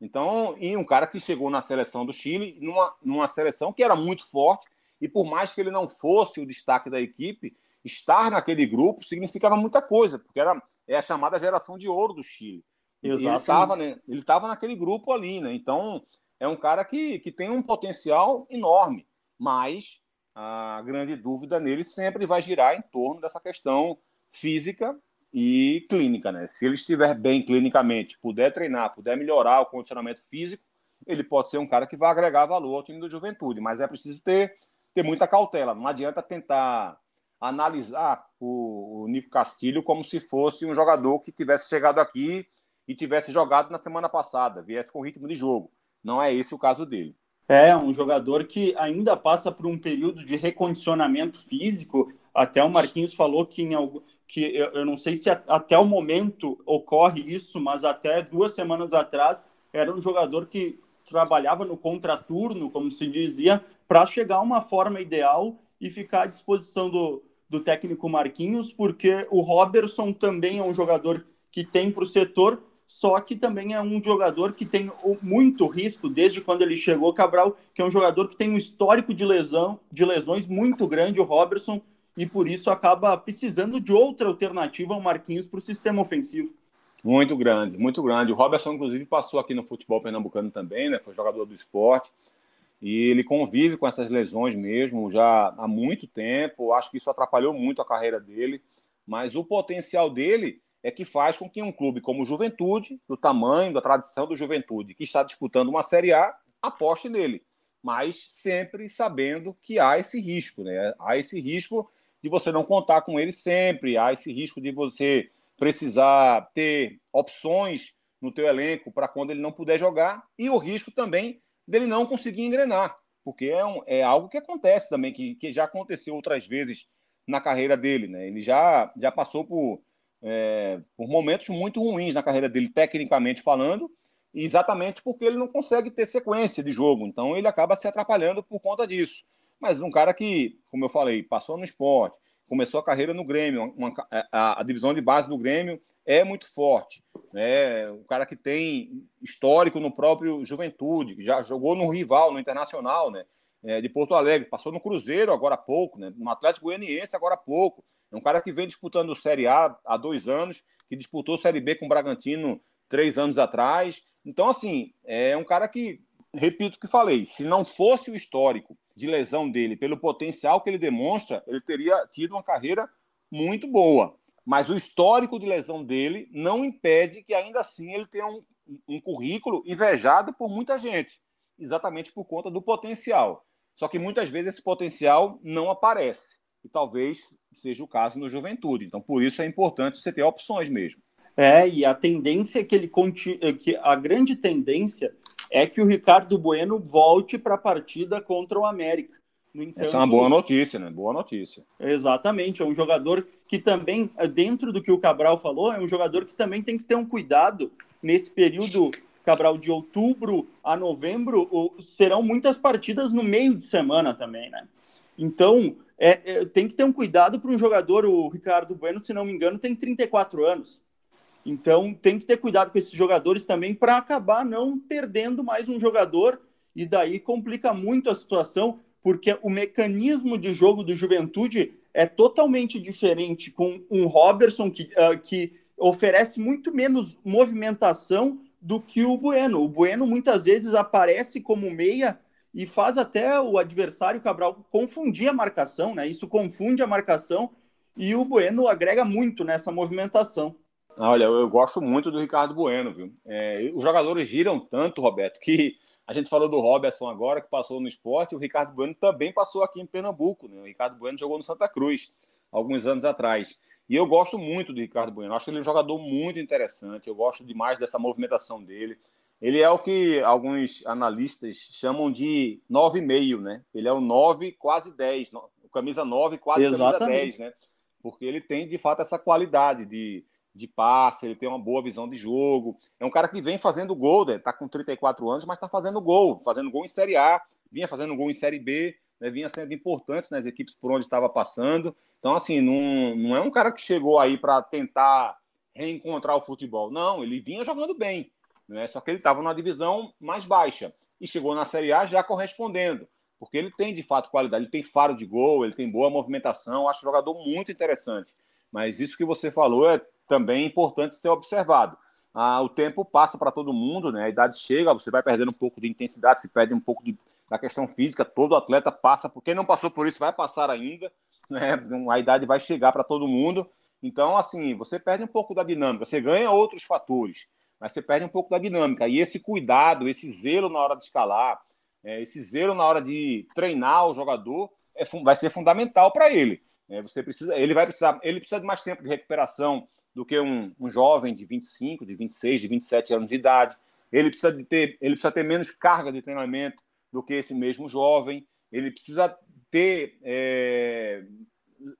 Então, e um cara que chegou na seleção do Chile, numa, numa seleção que era muito forte, e por mais que ele não fosse o destaque da equipe, estar naquele grupo significava muita coisa, porque era é a chamada geração de ouro do Chile. Exatamente. Ele estava né, ele tava naquele grupo ali, né? Então, é um cara que, que tem um potencial enorme, mas a grande dúvida nele sempre vai girar em torno dessa questão física e clínica, né? Se ele estiver bem clinicamente, puder treinar, puder melhorar o condicionamento físico, ele pode ser um cara que vai agregar valor ao time do Juventude, mas é preciso ter, ter muita cautela. Não adianta tentar analisar o, o Nico Castilho como se fosse um jogador que tivesse chegado aqui e tivesse jogado na semana passada, viesse com ritmo de jogo. Não é esse o caso dele. É, um jogador que ainda passa por um período de recondicionamento físico. Até o Marquinhos falou que, em algo, que eu, eu não sei se a, até o momento ocorre isso, mas até duas semanas atrás era um jogador que trabalhava no contraturno, como se dizia, para chegar a uma forma ideal e ficar à disposição do, do técnico Marquinhos, porque o Robertson também é um jogador que tem para o setor só que também é um jogador que tem muito risco desde quando ele chegou, Cabral, que é um jogador que tem um histórico de lesão, de lesões muito grande, o Robertson, e por isso acaba precisando de outra alternativa ao Marquinhos para o sistema ofensivo. Muito grande, muito grande. O Robertson, inclusive, passou aqui no futebol pernambucano também, né? Foi jogador do esporte. E ele convive com essas lesões mesmo já há muito tempo. Acho que isso atrapalhou muito a carreira dele. Mas o potencial dele é que faz com que um clube como o Juventude, do tamanho, da tradição do Juventude, que está disputando uma Série A, aposte nele. Mas sempre sabendo que há esse risco, né? Há esse risco de você não contar com ele sempre, há esse risco de você precisar ter opções no teu elenco para quando ele não puder jogar e o risco também dele não conseguir engrenar, porque é, um, é algo que acontece também, que, que já aconteceu outras vezes na carreira dele, né? Ele já, já passou por, é, por momentos muito ruins na carreira dele, tecnicamente falando, exatamente porque ele não consegue ter sequência de jogo, então ele acaba se atrapalhando por conta disso mas um cara que, como eu falei, passou no esporte, começou a carreira no Grêmio, uma, a, a, divisão de base do Grêmio é muito forte. Né? Um cara que tem histórico no próprio Juventude, já jogou no rival, no Internacional, né? É, de Porto Alegre, passou no Cruzeiro agora há pouco, né? no Atlético Goianiense agora há pouco. É um cara que vem disputando Série A há dois anos, que disputou Série B com o Bragantino três anos atrás. Então, assim, é um cara que, repito o que falei, se não fosse o histórico de lesão dele, pelo potencial que ele demonstra, ele teria tido uma carreira muito boa. Mas o histórico de lesão dele não impede que ainda assim ele tenha um, um currículo invejado por muita gente, exatamente por conta do potencial. Só que muitas vezes esse potencial não aparece. E talvez seja o caso no juventude. Então, por isso é importante você ter opções mesmo. É, e a tendência é que ele continue, que a grande tendência é que o Ricardo Bueno volte para a partida contra o América. Entanto, Essa é uma boa notícia, né? Boa notícia. Exatamente. É um jogador que também, dentro do que o Cabral falou, é um jogador que também tem que ter um cuidado nesse período, Cabral, de outubro a novembro. Serão muitas partidas no meio de semana também, né? Então, é, é, tem que ter um cuidado para um jogador. O Ricardo Bueno, se não me engano, tem 34 anos. Então tem que ter cuidado com esses jogadores também para acabar não perdendo mais um jogador e daí complica muito a situação, porque o mecanismo de jogo do Juventude é totalmente diferente com um Robertson que, uh, que oferece muito menos movimentação do que o Bueno. O Bueno muitas vezes aparece como meia e faz até o adversário Cabral confundir a marcação, né? Isso confunde a marcação e o Bueno agrega muito nessa movimentação. Olha, eu gosto muito do Ricardo Bueno, viu? É, os jogadores giram tanto, Roberto, que a gente falou do Robertson agora, que passou no esporte, o Ricardo Bueno também passou aqui em Pernambuco. Né? O Ricardo Bueno jogou no Santa Cruz alguns anos atrás. E eu gosto muito do Ricardo Bueno. Acho que ele é um jogador muito interessante. Eu gosto demais dessa movimentação dele. Ele é o que alguns analistas chamam de 9,5, né? Ele é o 9, quase 10. Camisa 9, quase Exatamente. camisa 10, né? Porque ele tem, de fato, essa qualidade de de passe, ele tem uma boa visão de jogo. É um cara que vem fazendo gol, né? tá com 34 anos, mas está fazendo gol, fazendo gol em Série A, vinha fazendo gol em Série B, né? vinha sendo importante nas equipes por onde estava passando. Então, assim, não, não é um cara que chegou aí para tentar reencontrar o futebol. Não, ele vinha jogando bem, né? só que ele estava numa divisão mais baixa e chegou na Série A já correspondendo. Porque ele tem de fato qualidade, ele tem faro de gol, ele tem boa movimentação, acho um jogador muito interessante. Mas isso que você falou é também é importante ser observado. Ah, o tempo passa para todo mundo, né? A idade chega, você vai perdendo um pouco de intensidade, se perde um pouco de, da questão física. Todo atleta passa, porque quem não passou por isso vai passar ainda, né? A idade vai chegar para todo mundo. Então, assim, você perde um pouco da dinâmica. Você ganha outros fatores, mas você perde um pouco da dinâmica. E esse cuidado, esse zelo na hora de escalar, é, esse zelo na hora de treinar o jogador, é, vai ser fundamental para ele. É, você precisa, ele vai precisar, ele precisa de mais tempo de recuperação do que um, um jovem de 25, de 26, de 27 anos de idade. Ele precisa, de ter, ele precisa ter menos carga de treinamento do que esse mesmo jovem. Ele precisa ter, é,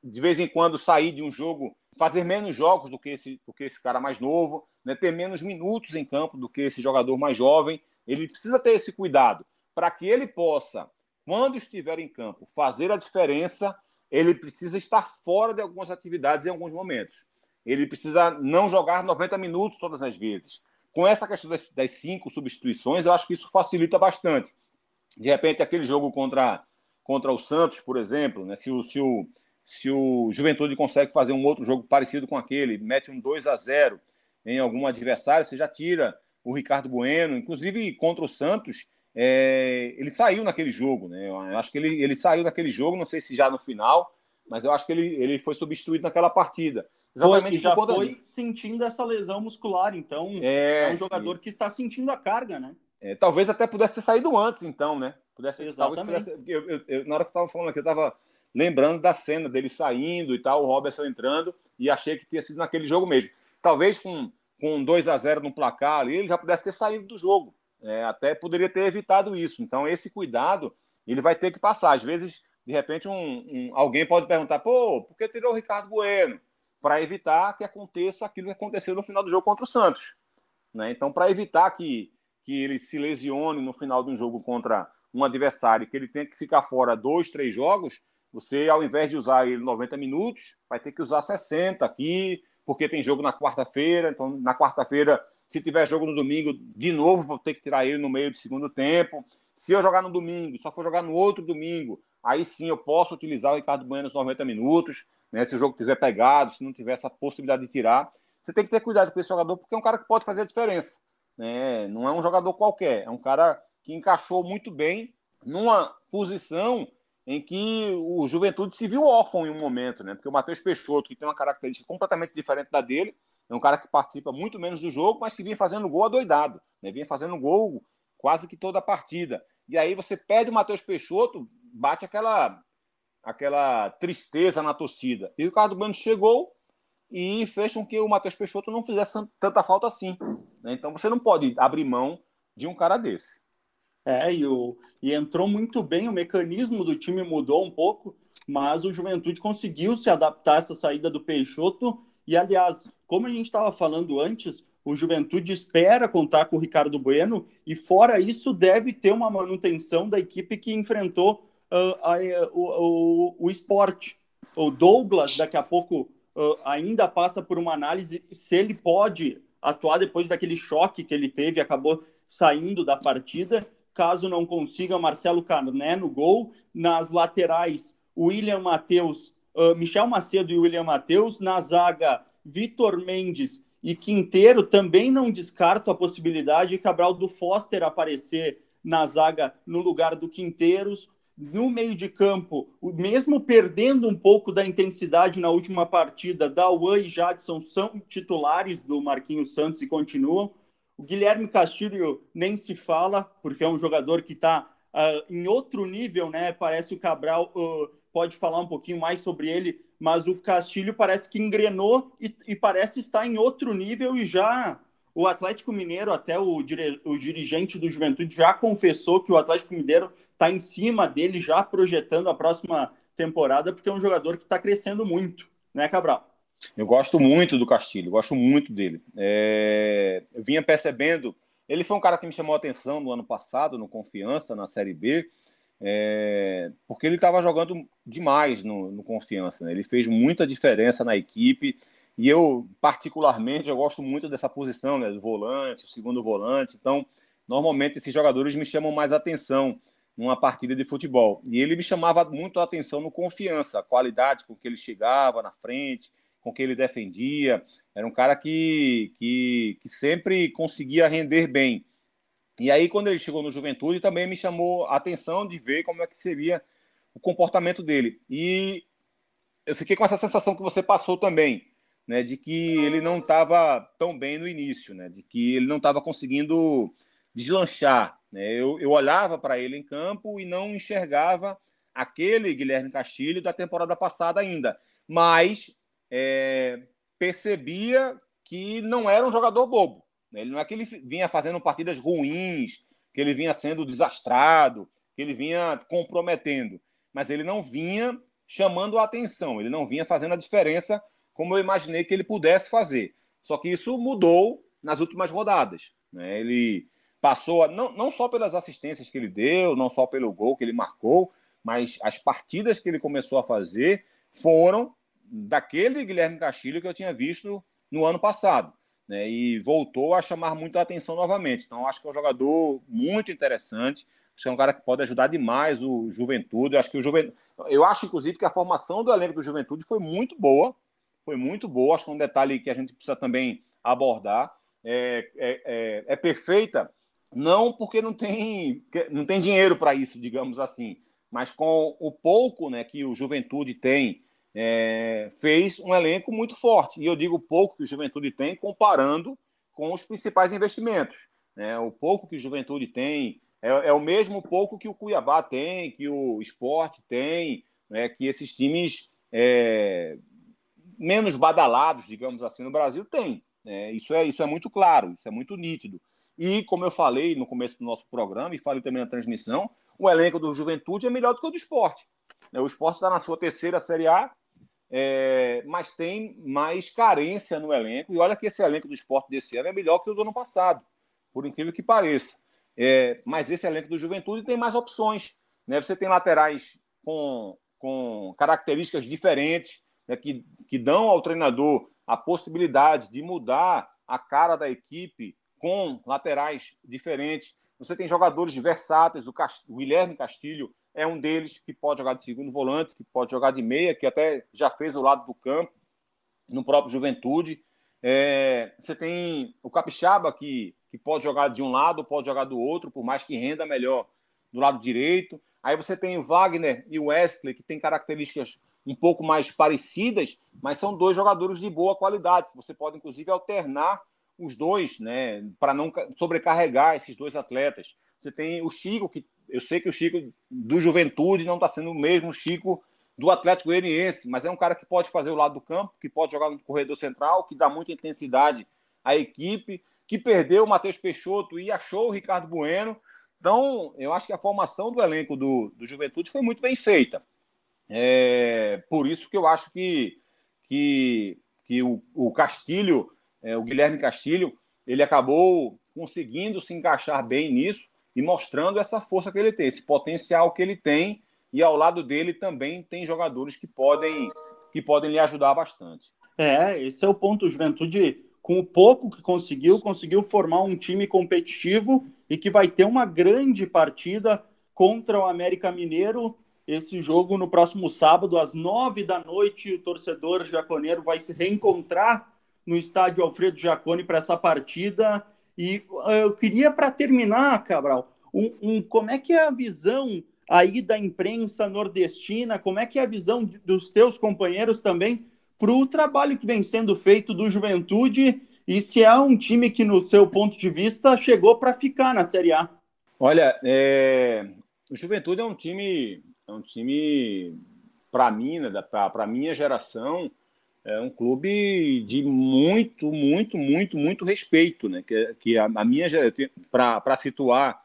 de vez em quando, sair de um jogo, fazer menos jogos do que esse, do que esse cara mais novo, né? ter menos minutos em campo do que esse jogador mais jovem. Ele precisa ter esse cuidado para que ele possa, quando estiver em campo, fazer a diferença. Ele precisa estar fora de algumas atividades em alguns momentos. Ele precisa não jogar 90 minutos todas as vezes. com essa questão das, das, cinco substituições, eu acho que isso facilita bastante. De repente, aquele jogo contra, contra o Santos, por exemplo, né, se, o, se, o, se o Juventude consegue fazer um outro jogo parecido com aquele, mete um 2 a 0 em algum adversário, você já tira o Ricardo Bueno, inclusive contra o Santos, é, ele saiu naquele jogo, né? Eu acho que ele, ele saiu naquele jogo, não sei se já no final, mas eu acho que ele, ele foi substituído naquela partida. Exatamente. Foi, já foi sentindo essa lesão muscular, então é, é um jogador que está sentindo a carga, né? É, talvez até pudesse ter saído antes, então, né? Pudesse, Exatamente. Pudesse, eu, eu, eu, na hora que eu estava falando aqui, eu estava lembrando da cena dele saindo e tal, o Robertson entrando, e achei que tinha sido naquele jogo mesmo. Talvez com, com 2 a 0 no placar ali, ele já pudesse ter saído do jogo. É, até poderia ter evitado isso. Então, esse cuidado ele vai ter que passar. Às vezes, de repente, um, um alguém pode perguntar: pô, por que tirou o Ricardo Bueno? Para evitar que aconteça aquilo que aconteceu no final do jogo contra o Santos. Né? Então, para evitar que, que ele se lesione no final de um jogo contra um adversário, que ele tenha que ficar fora dois, três jogos, você, ao invés de usar ele 90 minutos, vai ter que usar 60 aqui, porque tem jogo na quarta-feira. Então, na quarta-feira se tiver jogo no domingo, de novo vou ter que tirar ele no meio do segundo tempo. Se eu jogar no domingo, só for jogar no outro domingo, aí sim eu posso utilizar o Ricardo Bueno nos 90 minutos, né? Se o jogo tiver pegado, se não tiver essa possibilidade de tirar. Você tem que ter cuidado com esse jogador, porque é um cara que pode fazer a diferença. Né? Não é um jogador qualquer, é um cara que encaixou muito bem numa posição em que o Juventude se viu órfão em um momento, né? Porque o Matheus Peixoto, que tem uma característica completamente diferente da dele, é um cara que participa muito menos do jogo, mas que vinha fazendo gol adoidado. Né? Vinha fazendo gol quase que toda a partida. E aí você perde o Matheus Peixoto, bate aquela, aquela tristeza na torcida. E o Ricardo Bueno chegou e fez com que o Matheus Peixoto não fizesse tanta falta assim. Né? Então você não pode abrir mão de um cara desse. É, e, o, e entrou muito bem, o mecanismo do time mudou um pouco, mas o Juventude conseguiu se adaptar a essa saída do Peixoto e, aliás, como a gente estava falando antes, o Juventude espera contar com o Ricardo Bueno e, fora isso, deve ter uma manutenção da equipe que enfrentou uh, o, o, o esporte. O Douglas, daqui a pouco, uh, ainda passa por uma análise se ele pode atuar depois daquele choque que ele teve, acabou saindo da partida. Caso não consiga, Marcelo Carné no gol. Nas laterais, William Matheus uh, Michel Macedo e William Matheus. Na zaga, Vitor Mendes e Quinteiro. Também não descarto a possibilidade de Cabral do Foster aparecer na zaga no lugar do Quinteiros. No meio de campo, mesmo perdendo um pouco da intensidade na última partida, Dawan e Jadson são titulares do Marquinhos Santos e continuam. O Guilherme Castilho nem se fala, porque é um jogador que está uh, ah, em outro nível, né? Parece o Cabral uh, pode falar um pouquinho mais sobre ele, mas o Castilho parece que engrenou e, e parece estar em outro nível e já o Atlético Mineiro, até o, dire, o dirigente do Juventude já confessou que o Atlético Mineiro está em cima dele, já projetando a próxima temporada, porque é um jogador que está crescendo muito, né, Cabral? Eu gosto muito do Castilho, gosto muito dele. É... Eu vinha percebendo, ele foi um cara que me chamou a atenção no ano passado, no Confiança, na Série B, é, porque ele estava jogando demais no, no Confiança. Né? Ele fez muita diferença na equipe e eu, particularmente, eu gosto muito dessa posição, né? do volante, o segundo volante. Então, normalmente esses jogadores me chamam mais atenção numa partida de futebol. E ele me chamava muito a atenção no Confiança, a qualidade com que ele chegava na frente, com que ele defendia. Era um cara que, que, que sempre conseguia render bem. E aí, quando ele chegou no Juventude, também me chamou a atenção de ver como é que seria o comportamento dele. E eu fiquei com essa sensação que você passou também, né, de que ele não estava tão bem no início, né, de que ele não estava conseguindo deslanchar. Né? Eu, eu olhava para ele em campo e não enxergava aquele Guilherme Castilho da temporada passada ainda, mas é, percebia que não era um jogador bobo. Né? Ele não é que ele vinha fazendo partidas ruins, que ele vinha sendo desastrado, que ele vinha comprometendo, mas ele não vinha chamando a atenção, ele não vinha fazendo a diferença como eu imaginei que ele pudesse fazer. Só que isso mudou nas últimas rodadas. Né? Ele passou, não, não só pelas assistências que ele deu, não só pelo gol que ele marcou, mas as partidas que ele começou a fazer foram daquele Guilherme Castilho que eu tinha visto no ano passado. né, e voltou a chamar muito a atenção novamente. Então, acho que é um jogador muito interessante. Acho que é um cara que pode ajudar demais o Juventude. Acho que o Juventude. Eu acho, inclusive, que a formação do elenco do Juventude foi muito boa. Foi muito boa. Acho que é um detalhe que a gente precisa também abordar. É, é, é, é perfeita, não porque não tem, não tem dinheiro para isso, digamos assim, mas com o pouco né, que o Juventude tem é, fez um elenco muito forte. E eu digo pouco que o Juventude tem comparando com os principais investimentos. Né? O pouco que o Juventude tem é, é, o mesmo pouco que o Cuiabá tem, que o Esporte tem, né? que esses times é, menos badalados, digamos assim, no Brasil têm. Né? Isso, é, isso é muito claro, isso é muito nítido. E, como eu falei no começo do nosso programa e falei também na transmissão, o elenco do Juventude é melhor do que o do esporte. Né? O esporte está na sua terceira Série A, é, mas tem mais carência no elenco. E olha que esse elenco do esporte desse ano é melhor que o do ano passado, por incrível que pareça. É, mas esse elenco do Juventude tem mais opções. Né? Você tem laterais com, com características diferentes, né? que, que dão ao treinador a possibilidade de mudar a cara da equipe com laterais diferentes. Você tem jogadores versáteis, o, Cast... o Guilherme Castilho é um deles que pode jogar de segundo volante, que pode jogar de meia, que até já fez o lado do campo no próprio Juventude. É, você tem o Capixaba, que, que pode jogar de um lado, pode jogar do outro, por mais que renda melhor do lado direito. Aí você tem o Wagner e o Wesley, que têm características um pouco mais parecidas, mas são dois jogadores de boa qualidade. Você pode, inclusive, alternar os dois, né, para não sobrecarregar esses dois atletas. Você tem o Chico, que eu sei que o Chico do Juventude não está sendo o mesmo Chico do Atlético Goianiense, mas é um cara que pode fazer o lado do campo, que pode jogar no corredor central, que dá muita intensidade à equipe, que perdeu o Matheus Peixoto e achou o Ricardo Bueno. Então, eu acho que a formação do elenco do, do Juventude foi muito bem feita. É, por isso que eu acho que, que, que o, o Castilho, é, o Guilherme Castilho, ele acabou conseguindo se encaixar bem nisso e mostrando essa força que ele tem, esse potencial que ele tem, e ao lado dele também tem jogadores que podem, que podem lhe ajudar bastante. É, esse é o ponto. Juventude, com o pouco que conseguiu, conseguiu formar um time competitivo e que vai ter uma grande partida contra o América Mineiro. Esse jogo no próximo sábado, às nove da noite, o torcedor jaconeiro vai se reencontrar no estádio Alfredo Jacone para essa partida. E eh, eu queria, para terminar, Cabral, um, um, como é que é a visão aí da imprensa nordestina, como é que é a visão dos teus companheiros também para o trabalho que vem sendo feito do Juventude? E se é um time que, no seu ponto de vista, chegou para ficar na Série A? Olha, é... o Juventude é um time, é um time para mim, né, para minha geração, é um clube de muito, muito, muito, muito respeito, né? Que, que a, a minha para situar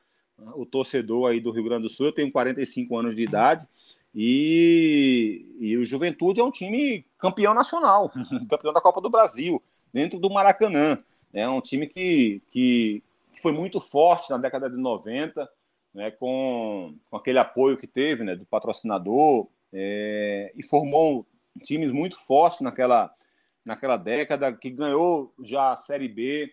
o torcedor aí do Rio Grande do Sul, eu tenho 45 anos de idade e, e o Juventude é um time campeão nacional, campeão da Copa do Brasil, dentro do Maracanã. É um time que, que, que foi muito forte na década de 90, né, com, com aquele apoio que teve né, do patrocinador, é, e formou times muito fortes naquela, naquela década, que ganhou já a Série B,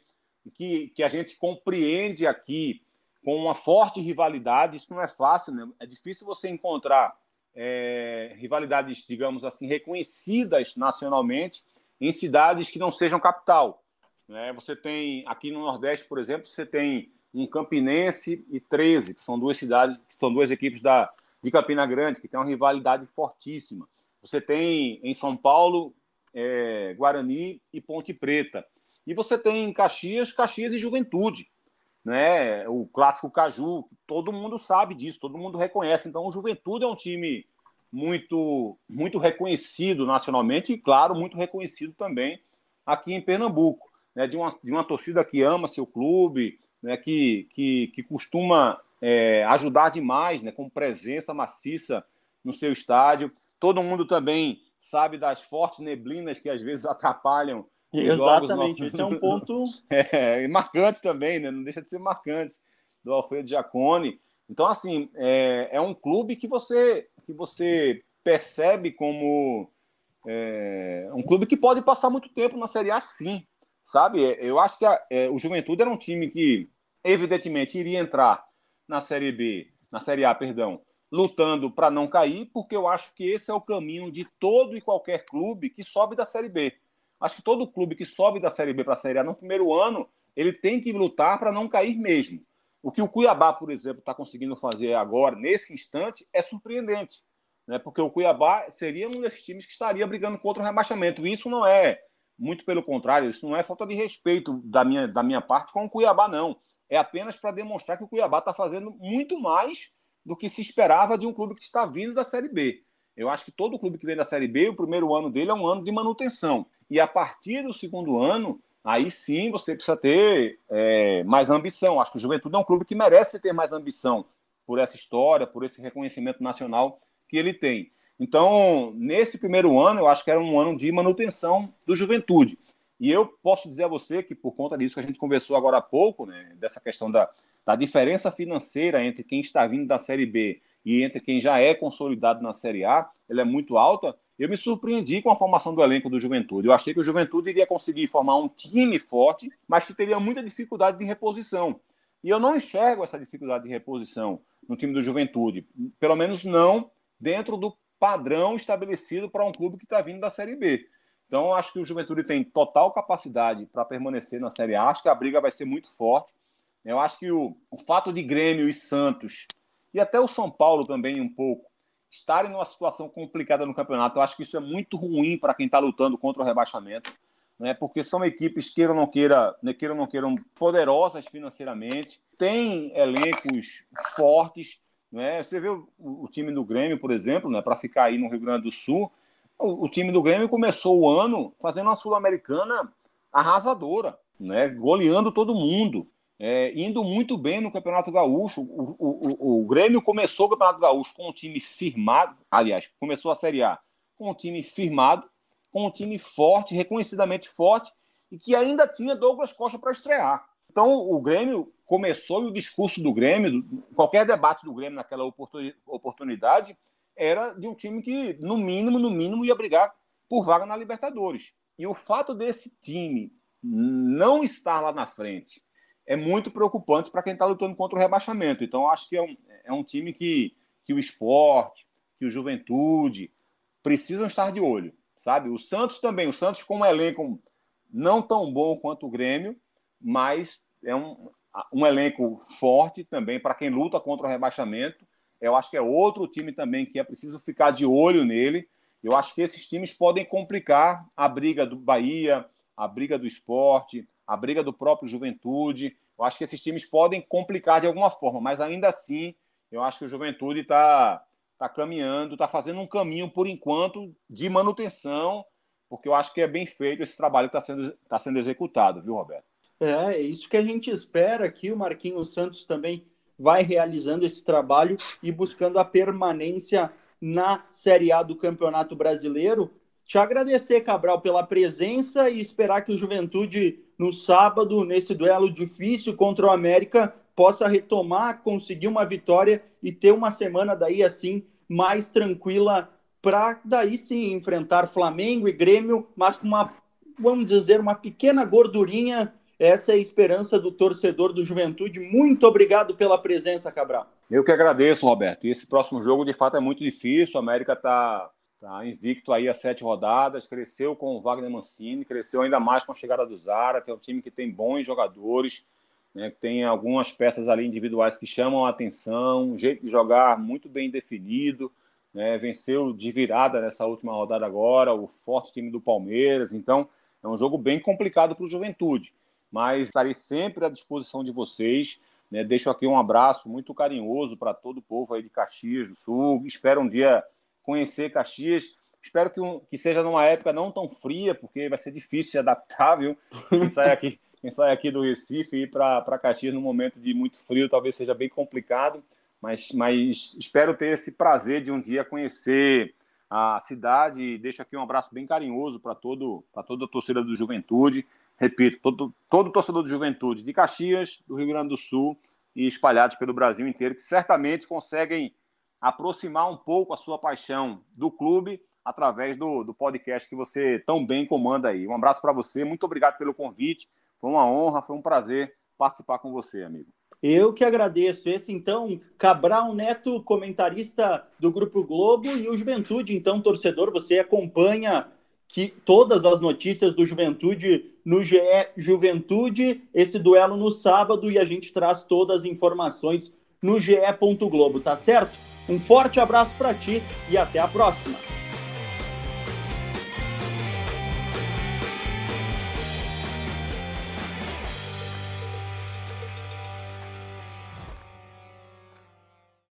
que, que a gente compreende aqui com uma forte rivalidade. Isso não é fácil, né? é difícil você encontrar é, rivalidades, digamos assim, reconhecidas nacionalmente em cidades que não sejam capital. Né? Você tem, aqui no Nordeste, por exemplo, você tem um Campinense e 13, que são duas cidades, que são duas equipes da, de Campina Grande, que tem uma rivalidade fortíssima. Você tem em São Paulo é, Guarani e Ponte Preta. E você tem em Caxias, Caxias e Juventude. Né? O clássico Caju, todo mundo sabe disso, todo mundo reconhece. Então, o Juventude é um time muito, muito reconhecido nacionalmente e, claro, muito reconhecido também aqui em Pernambuco. Né? De, uma, de uma torcida que ama seu clube, né? que, que, que costuma é, ajudar demais né? com presença maciça no seu estádio. Todo mundo também sabe das fortes neblinas que às vezes atrapalham Exatamente, esse é um ponto é, marcante também, né? Não deixa de ser marcante do Alfredo Giacone. Então, assim, é, é um clube que você que você percebe como é, um clube que pode passar muito tempo na Série A, sim. sabe? É, eu acho que a, é, o Juventude era um time que, evidentemente, iria entrar na Série B, na Série A, perdão, lutando para não cair, porque eu acho que esse é o caminho de todo e qualquer clube que sobe da Série B. Acho que todo clube que sobe da Série B para a Série A no primeiro ano, ele tem que lutar para não cair mesmo. O que o Cuiabá, por exemplo, está conseguindo fazer agora, nesse instante, é surpreendente. Né? Porque o Cuiabá seria um desses times que estaria brigando contra o rebaixamento. Isso não é, muito pelo contrário, isso não é falta de respeito da minha, da minha parte com o Cuiabá, não. É apenas para demonstrar que o Cuiabá está fazendo muito mais do que se esperava de um clube que está vindo da Série B. Eu acho que todo clube que vem da Série B, o primeiro ano dele é um ano de manutenção. E a partir do segundo ano, aí sim você precisa ter é, mais ambição. Acho que o Juventude é um clube que merece ter mais ambição por essa história, por esse reconhecimento nacional que ele tem. Então, nesse primeiro ano, eu acho que era um ano de manutenção do Juventude. E eu posso dizer a você que, por conta disso que a gente conversou agora há pouco, né, dessa questão da, da diferença financeira entre quem está vindo da Série B e entre quem já é consolidado na Série A, ela é muito alta. Eu me surpreendi com a formação do elenco do Juventude. Eu achei que o Juventude iria conseguir formar um time forte, mas que teria muita dificuldade de reposição. E eu não enxergo essa dificuldade de reposição no time do Juventude, pelo menos não dentro do padrão estabelecido para um clube que está vindo da Série B. Então, acho que o Juventude tem total capacidade para permanecer na Série A. Acho que a briga vai ser muito forte. Eu acho que o, o fato de Grêmio e Santos, e até o São Paulo também um pouco, estarem numa situação complicada no campeonato, eu acho que isso é muito ruim para quem está lutando contra o rebaixamento, né? porque são equipes, queiram ou não, queira, né, queiram, não queiram, poderosas financeiramente, têm elencos fortes. Né? Você vê o, o time do Grêmio, por exemplo, né, para ficar aí no Rio Grande do Sul, o, o time do Grêmio começou o ano fazendo uma Sul-Americana arrasadora, né? goleando todo mundo é, indo muito bem no Campeonato Gaúcho. O, o, o, o, Grêmio começou o Campeonato Gaúcho com um time firmado, aliás, começou a Série A com um time firmado, com um time forte, reconhecidamente forte, e que ainda tinha Douglas Costa para estrear. Então, o Grêmio começou e o discurso do Grêmio, qualquer debate do Grêmio naquela oportunidade, era de um time que, no mínimo, no mínimo, ia brigar por vaga na Libertadores. E o fato desse time não estar lá na frente, é muito preocupante para quem está lutando contra o rebaixamento. Então, acho que é um, é um time que, que o esporte, que o juventude precisam estar de olho, sabe? O Santos também, o Santos com um elenco não tão bom quanto o Grêmio, mas é um, um elenco forte também para quem luta contra o rebaixamento. Eu acho que é outro time também que é preciso ficar de olho nele. Eu acho que esses times podem complicar a briga do Bahia, a briga do esporte, a briga do próprio Juventude. Eu acho que esses times podem complicar de alguma forma, mas ainda assim, eu acho que o Juventude está tá caminhando, está fazendo um caminho, por enquanto, de manutenção, porque eu acho que é bem feito esse trabalho que está sendo, tá sendo executado, viu, Roberto? É, é isso que a gente espera aqui. O Marquinhos Santos também vai realizando esse trabalho e buscando a permanência na Série A do Campeonato Brasileiro. Te agradecer, Cabral, pela presença e esperar que o Juventude, no sábado, nesse duelo difícil contra o América, possa retomar, conseguir uma vitória e ter uma semana daí assim mais tranquila para daí sim enfrentar Flamengo e Grêmio, mas com uma, vamos dizer, uma pequena gordurinha. Essa é a esperança do torcedor do Juventude. Muito obrigado pela presença, Cabral. Eu que agradeço, Roberto. E esse próximo jogo, de fato, é muito difícil. A América está Tá? Invicto aí a sete rodadas, cresceu com o Wagner Mancini, cresceu ainda mais com a chegada do Zara, que é um time que tem bons jogadores, né, que tem algumas peças ali individuais que chamam a atenção, um jeito de jogar muito bem definido, né, venceu de virada nessa última rodada agora, o forte time do Palmeiras, então é um jogo bem complicado para o Juventude, mas estarei sempre à disposição de vocês, né, deixo aqui um abraço muito carinhoso para todo o povo aí de Caxias do Sul, espero um dia conhecer Caxias. Espero que, um, que seja numa época não tão fria, porque vai ser difícil se adaptar, viu? Quem sai aqui, quem sai aqui do Recife e ir para Caxias num momento de muito frio talvez seja bem complicado, mas, mas espero ter esse prazer de um dia conhecer a cidade e deixo aqui um abraço bem carinhoso para todo, toda a torcida do Juventude. Repito, todo, todo torcedor do Juventude de Caxias, do Rio Grande do Sul e espalhados pelo Brasil inteiro, que certamente conseguem aproximar um pouco a sua paixão do clube através do, do podcast que você tão bem comanda aí. Um abraço para você, muito obrigado pelo convite. Foi uma honra, foi um prazer participar com você, amigo. Eu que agradeço. Esse, então, Cabral Neto, comentarista do Grupo Globo, e o Juventude, então, torcedor, você acompanha que todas as notícias do Juventude no GE Juventude, esse duelo no sábado, e a gente traz todas as informações no ge.globo, tá certo? Um forte abraço para ti e até a próxima.